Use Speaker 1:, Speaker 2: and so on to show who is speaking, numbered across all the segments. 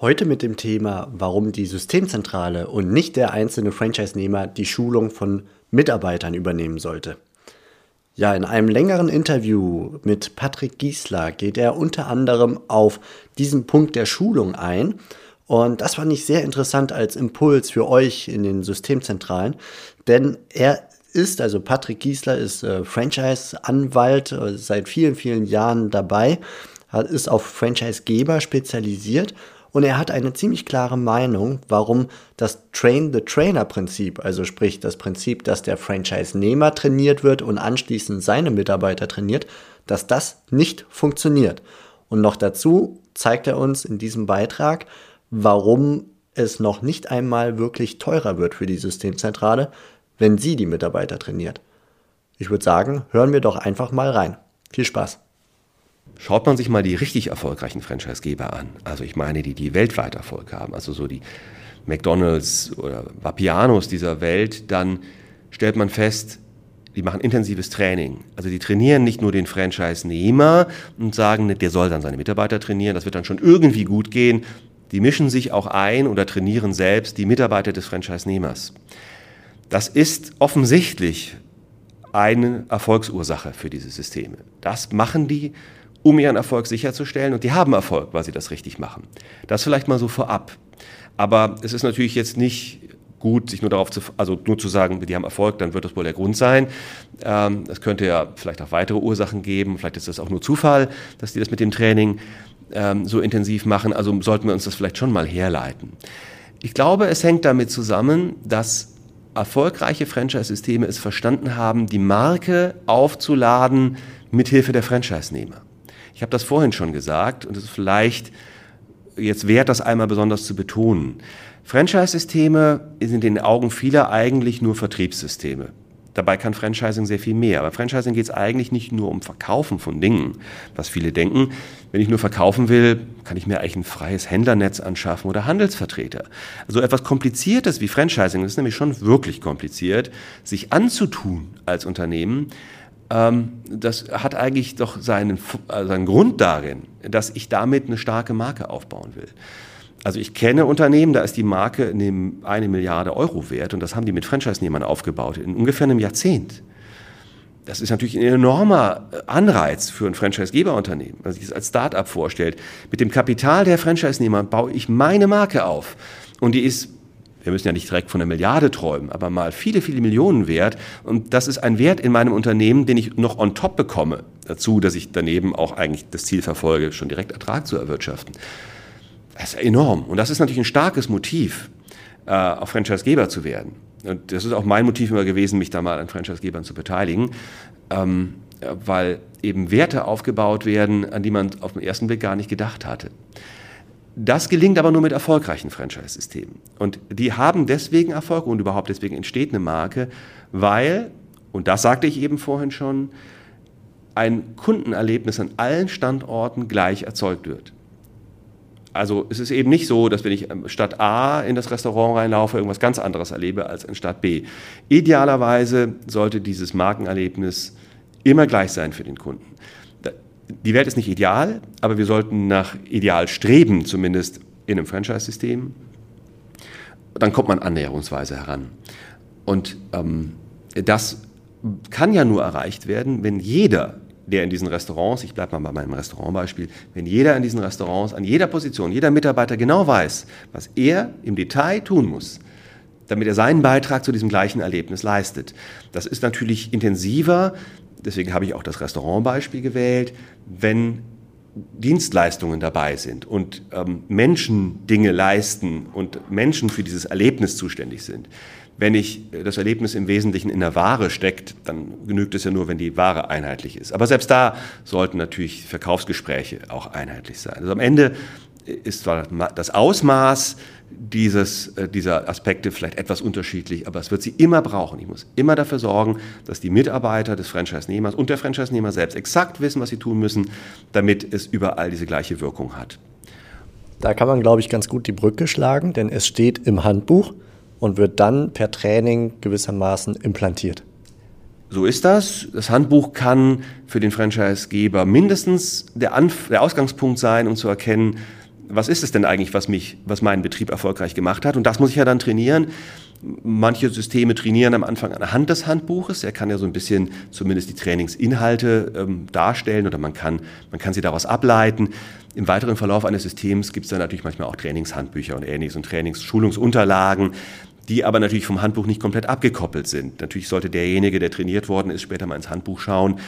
Speaker 1: Heute mit dem Thema, warum die Systemzentrale und nicht der einzelne Franchise-Nehmer die Schulung von Mitarbeitern übernehmen sollte. Ja, in einem längeren Interview mit Patrick Giesler geht er unter anderem auf diesen Punkt der Schulung ein. Und das fand ich sehr interessant als Impuls für euch in den Systemzentralen, denn er ist, also Patrick Giesler ist äh, Franchise-Anwalt, äh, seit vielen, vielen Jahren dabei, hat, ist auf Franchise-Geber spezialisiert und er hat eine ziemlich klare Meinung, warum das Train-the-Trainer-Prinzip, also sprich das Prinzip, dass der Franchise-Nehmer trainiert wird und anschließend seine Mitarbeiter trainiert, dass das nicht funktioniert. Und noch dazu zeigt er uns in diesem Beitrag, warum es noch nicht einmal wirklich teurer wird für die Systemzentrale, wenn sie die Mitarbeiter trainiert. Ich würde sagen, hören wir doch einfach mal rein. Viel Spaß!
Speaker 2: Schaut man sich mal die richtig erfolgreichen Franchisegeber an, also ich meine, die, die weltweit Erfolg haben, also so die McDonalds oder Vapianos dieser Welt, dann stellt man fest, die machen intensives Training. Also die trainieren nicht nur den Franchise-Nehmer und sagen, der soll dann seine Mitarbeiter trainieren, das wird dann schon irgendwie gut gehen. Die mischen sich auch ein oder trainieren selbst die Mitarbeiter des Franchise-Nehmers. Das ist offensichtlich eine Erfolgsursache für diese Systeme. Das machen die um ihren Erfolg sicherzustellen. Und die haben Erfolg, weil sie das richtig machen. Das vielleicht mal so vorab. Aber es ist natürlich jetzt nicht gut, sich nur darauf zu, also nur zu sagen, die haben Erfolg, dann wird das wohl der Grund sein. Ähm, es könnte ja vielleicht auch weitere Ursachen geben. Vielleicht ist das auch nur Zufall, dass die das mit dem Training ähm, so intensiv machen. Also sollten wir uns das vielleicht schon mal herleiten. Ich glaube, es hängt damit zusammen, dass erfolgreiche Franchise-Systeme es verstanden haben, die Marke aufzuladen mithilfe der Franchise-Nehmer. Ich habe das vorhin schon gesagt und es ist vielleicht jetzt wert, das einmal besonders zu betonen. Franchise-Systeme sind in den Augen vieler eigentlich nur Vertriebssysteme. Dabei kann Franchising sehr viel mehr. Aber Franchising geht es eigentlich nicht nur um Verkaufen von Dingen, was viele denken. Wenn ich nur verkaufen will, kann ich mir eigentlich ein freies Händlernetz anschaffen oder Handelsvertreter. Also etwas Kompliziertes wie Franchising, das ist nämlich schon wirklich kompliziert, sich anzutun als Unternehmen, das hat eigentlich doch seinen, äh, seinen Grund darin, dass ich damit eine starke Marke aufbauen will. Also ich kenne Unternehmen, da ist die Marke eine Milliarde Euro wert und das haben die mit Franchise-Nehmern aufgebaut in ungefähr einem Jahrzehnt. Das ist natürlich ein enormer Anreiz für ein Franchise-Geber-Unternehmen, das sich das als Start-up vorstellt. Mit dem Kapital der Franchise-Nehmer baue ich meine Marke auf und die ist wir müssen ja nicht direkt von einer Milliarde träumen, aber mal viele, viele Millionen wert. Und das ist ein Wert in meinem Unternehmen, den ich noch on top bekomme. Dazu, dass ich daneben auch eigentlich das Ziel verfolge, schon direkt Ertrag zu erwirtschaften. Das ist enorm. Und das ist natürlich ein starkes Motiv, äh, auch Franchisegeber zu werden. Und das ist auch mein Motiv immer gewesen, mich da mal an Franchisegebern zu beteiligen, ähm, weil eben Werte aufgebaut werden, an die man auf den ersten Blick gar nicht gedacht hatte. Das gelingt aber nur mit erfolgreichen Franchise-Systemen. Und die haben deswegen Erfolg und überhaupt deswegen entsteht eine Marke, weil, und das sagte ich eben vorhin schon, ein Kundenerlebnis an allen Standorten gleich erzeugt wird. Also es ist eben nicht so, dass wenn ich statt A in das Restaurant reinlaufe, irgendwas ganz anderes erlebe als in Stadt B. Idealerweise sollte dieses Markenerlebnis immer gleich sein für den Kunden die Welt ist nicht ideal, aber wir sollten nach Ideal streben, zumindest in einem Franchise-System. Dann kommt man annäherungsweise heran. Und ähm, das kann ja nur erreicht werden, wenn jeder, der in diesen Restaurants, ich bleibe mal bei meinem Restaurantbeispiel, wenn jeder in diesen Restaurants, an jeder Position, jeder Mitarbeiter genau weiß, was er im Detail tun muss, damit er seinen Beitrag zu diesem gleichen Erlebnis leistet. Das ist natürlich intensiver, deswegen habe ich auch das Restaurantbeispiel gewählt, wenn Dienstleistungen dabei sind und ähm, Menschen Dinge leisten und Menschen für dieses Erlebnis zuständig sind. Wenn ich das Erlebnis im Wesentlichen in der Ware steckt, dann genügt es ja nur, wenn die Ware einheitlich ist. Aber selbst da sollten natürlich Verkaufsgespräche auch einheitlich sein. Also am Ende ist zwar das Ausmaß dieses, äh, dieser Aspekte vielleicht etwas unterschiedlich, aber es wird sie immer brauchen. Ich muss immer dafür sorgen, dass die Mitarbeiter des Franchise-Nehmers und der Franchise-Nehmer selbst exakt wissen, was sie tun müssen, damit es überall diese gleiche Wirkung hat.
Speaker 1: Da kann man, glaube ich, ganz gut die Brücke schlagen, denn es steht im Handbuch und wird dann per Training gewissermaßen implantiert.
Speaker 2: So ist das. Das Handbuch kann für den Franchisegeber mindestens der, Anf der Ausgangspunkt sein, um zu erkennen, was ist es denn eigentlich, was mich, was meinen Betrieb erfolgreich gemacht hat? Und das muss ich ja dann trainieren. Manche Systeme trainieren am Anfang anhand des Handbuches. Er kann ja so ein bisschen zumindest die Trainingsinhalte ähm, darstellen oder man kann, man kann sie daraus ableiten. Im weiteren Verlauf eines Systems gibt es dann natürlich manchmal auch Trainingshandbücher und ähnliches und Trainingsschulungsunterlagen, die aber natürlich vom Handbuch nicht komplett abgekoppelt sind. Natürlich sollte derjenige, der trainiert worden ist, später mal ins Handbuch schauen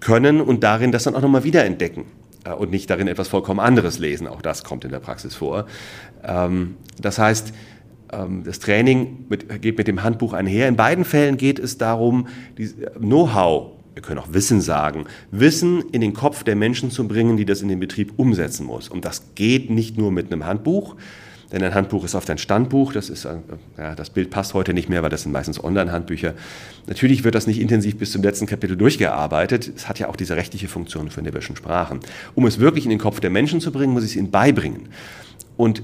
Speaker 2: können und darin das dann auch nochmal wiederentdecken. Äh, und nicht darin etwas vollkommen anderes lesen. Auch das kommt in der Praxis vor. Ähm, das heißt, ähm, das Training geht mit dem Handbuch einher. In beiden Fällen geht es darum, Know-how, wir können auch Wissen sagen, Wissen in den Kopf der Menschen zu bringen, die das in den Betrieb umsetzen muss. Und das geht nicht nur mit einem Handbuch, denn ein Handbuch ist oft ein Standbuch. Das, ist, äh, ja, das Bild passt heute nicht mehr, weil das sind meistens Online-Handbücher. Natürlich wird das nicht intensiv bis zum letzten Kapitel durchgearbeitet. Es hat ja auch diese rechtliche Funktion für diversen Sprachen. Um es wirklich in den Kopf der Menschen zu bringen, muss ich es ihnen beibringen. Und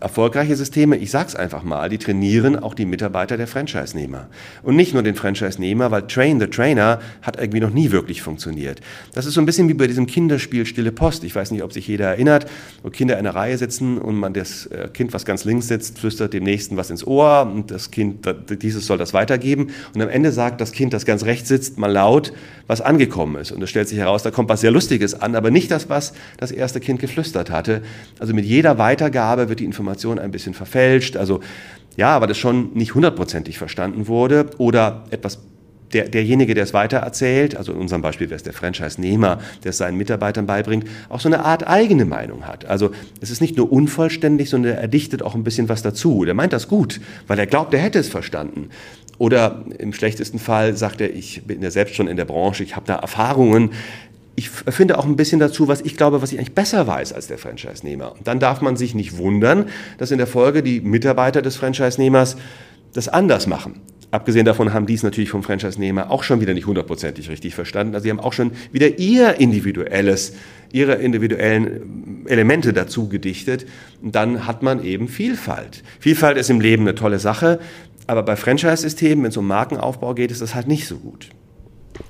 Speaker 2: erfolgreiche Systeme, ich sag's einfach mal, die trainieren auch die Mitarbeiter der Franchise-Nehmer. Und nicht nur den Franchise-Nehmer, weil Train the Trainer hat irgendwie noch nie wirklich funktioniert. Das ist so ein bisschen wie bei diesem Kinderspiel Stille Post. Ich weiß nicht, ob sich jeder erinnert, wo Kinder in einer Reihe sitzen und man das äh, Kind, was ganz links sitzt, flüstert dem Nächsten was ins Ohr und das Kind, dieses soll das weitergeben. Und am Ende sagt das Kind, das ganz rechts sitzt, mal laut, was angekommen ist. Und es stellt sich heraus, da kommt was sehr Lustiges an, aber nicht das, was das erste Kind geflüstert hatte. Also mit jeder Weitergabe wird die Information ein bisschen verfälscht. Also ja, aber das schon nicht hundertprozentig verstanden wurde oder etwas der, derjenige, der es weitererzählt, also in unserem Beispiel wäre es der Franchise-Nehmer, der es seinen Mitarbeitern beibringt, auch so eine Art eigene Meinung hat. Also es ist nicht nur unvollständig, sondern er dichtet auch ein bisschen was dazu. Der meint das gut, weil er glaubt, er hätte es verstanden. Oder im schlechtesten Fall sagt er, ich bin ja selbst schon in der Branche, ich habe da Erfahrungen, ich finde auch ein bisschen dazu, was ich glaube, was ich eigentlich besser weiß als der Franchise-Nehmer. Und dann darf man sich nicht wundern, dass in der Folge die Mitarbeiter des Franchise-Nehmers das anders machen. Abgesehen davon haben die es natürlich vom Franchise-Nehmer auch schon wieder nicht hundertprozentig richtig verstanden. Also sie haben auch schon wieder ihr individuelles, ihre individuellen Elemente dazu gedichtet. Und dann hat man eben Vielfalt. Vielfalt ist im Leben eine tolle Sache, aber bei Franchise-Systemen, wenn es um Markenaufbau geht, ist das halt nicht so gut.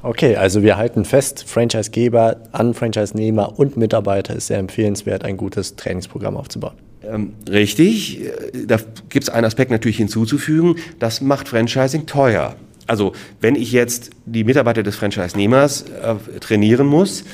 Speaker 1: Okay, also wir halten fest, Franchisegeber an Franchise-Nehmer und Mitarbeiter ist sehr empfehlenswert, ein gutes Trainingsprogramm aufzubauen.
Speaker 2: Ähm, richtig, da gibt es einen Aspekt natürlich hinzuzufügen, das macht Franchising teuer. Also wenn ich jetzt die Mitarbeiter des Franchise-Nehmers äh, trainieren muss,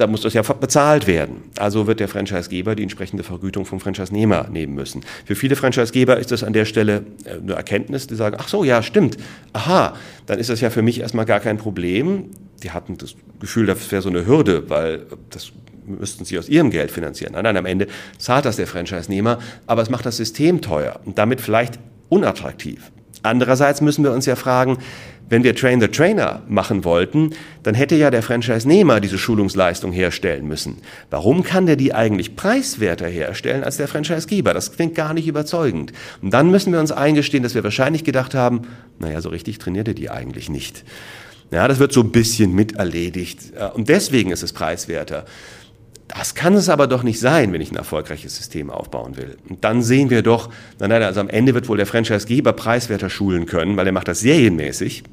Speaker 2: da muss das ja bezahlt werden. Also wird der Franchisegeber die entsprechende Vergütung vom Franchise-Nehmer nehmen müssen. Für viele Franchisegeber ist das an der Stelle äh, eine Erkenntnis, die sagen, ach so, ja, stimmt, aha, dann ist das ja für mich erstmal gar kein Problem. Die hatten das Gefühl, das wäre so eine Hürde, weil das müssten sie aus ihrem Geld finanzieren. Nein, nein, am Ende zahlt das der Franchise-Nehmer, aber es macht das System teuer und damit vielleicht unattraktiv. Andererseits müssen wir uns ja fragen, wenn wir Train the Trainer machen wollten, dann hätte ja der Franchise-Nehmer diese Schulungsleistung herstellen müssen. Warum kann der die eigentlich preiswerter herstellen als der Franchise-Geber? Das klingt gar nicht überzeugend. Und dann müssen wir uns eingestehen, dass wir wahrscheinlich gedacht haben, naja, so richtig trainiert er die eigentlich nicht. Ja, das wird so ein bisschen miterledigt. Und deswegen ist es preiswerter. Das kann es aber doch nicht sein, wenn ich ein erfolgreiches System aufbauen will. Und dann sehen wir doch, nein, nein, also am Ende wird wohl der Franchisegeber preiswerter schulen können, weil er macht das serienmäßig,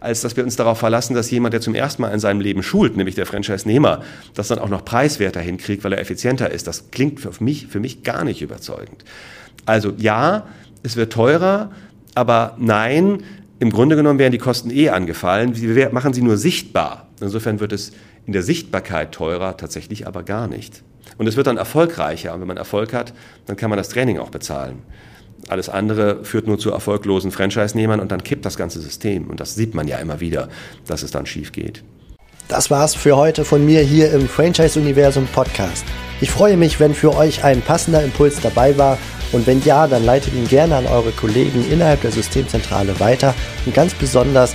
Speaker 2: als dass wir uns darauf verlassen, dass jemand, der zum ersten Mal in seinem Leben schult, nämlich der Franchise-Nehmer, das dann auch noch preiswerter hinkriegt, weil er effizienter ist. Das klingt für mich, für mich gar nicht überzeugend. Also ja, es wird teurer, aber nein, im Grunde genommen werden die Kosten eh angefallen. Wir machen sie nur sichtbar. Insofern wird es in der Sichtbarkeit teurer, tatsächlich aber gar nicht. Und es wird dann erfolgreicher. Und wenn man Erfolg hat, dann kann man das Training auch bezahlen. Alles andere führt nur zu erfolglosen Franchise-Nehmern und dann kippt das ganze System. Und das sieht man ja immer wieder, dass es dann schief geht.
Speaker 1: Das war's für heute von mir hier im Franchise-Universum Podcast. Ich freue mich, wenn für euch ein passender Impuls dabei war und wenn ja, dann leitet ihn gerne an eure Kollegen innerhalb der Systemzentrale weiter und ganz besonders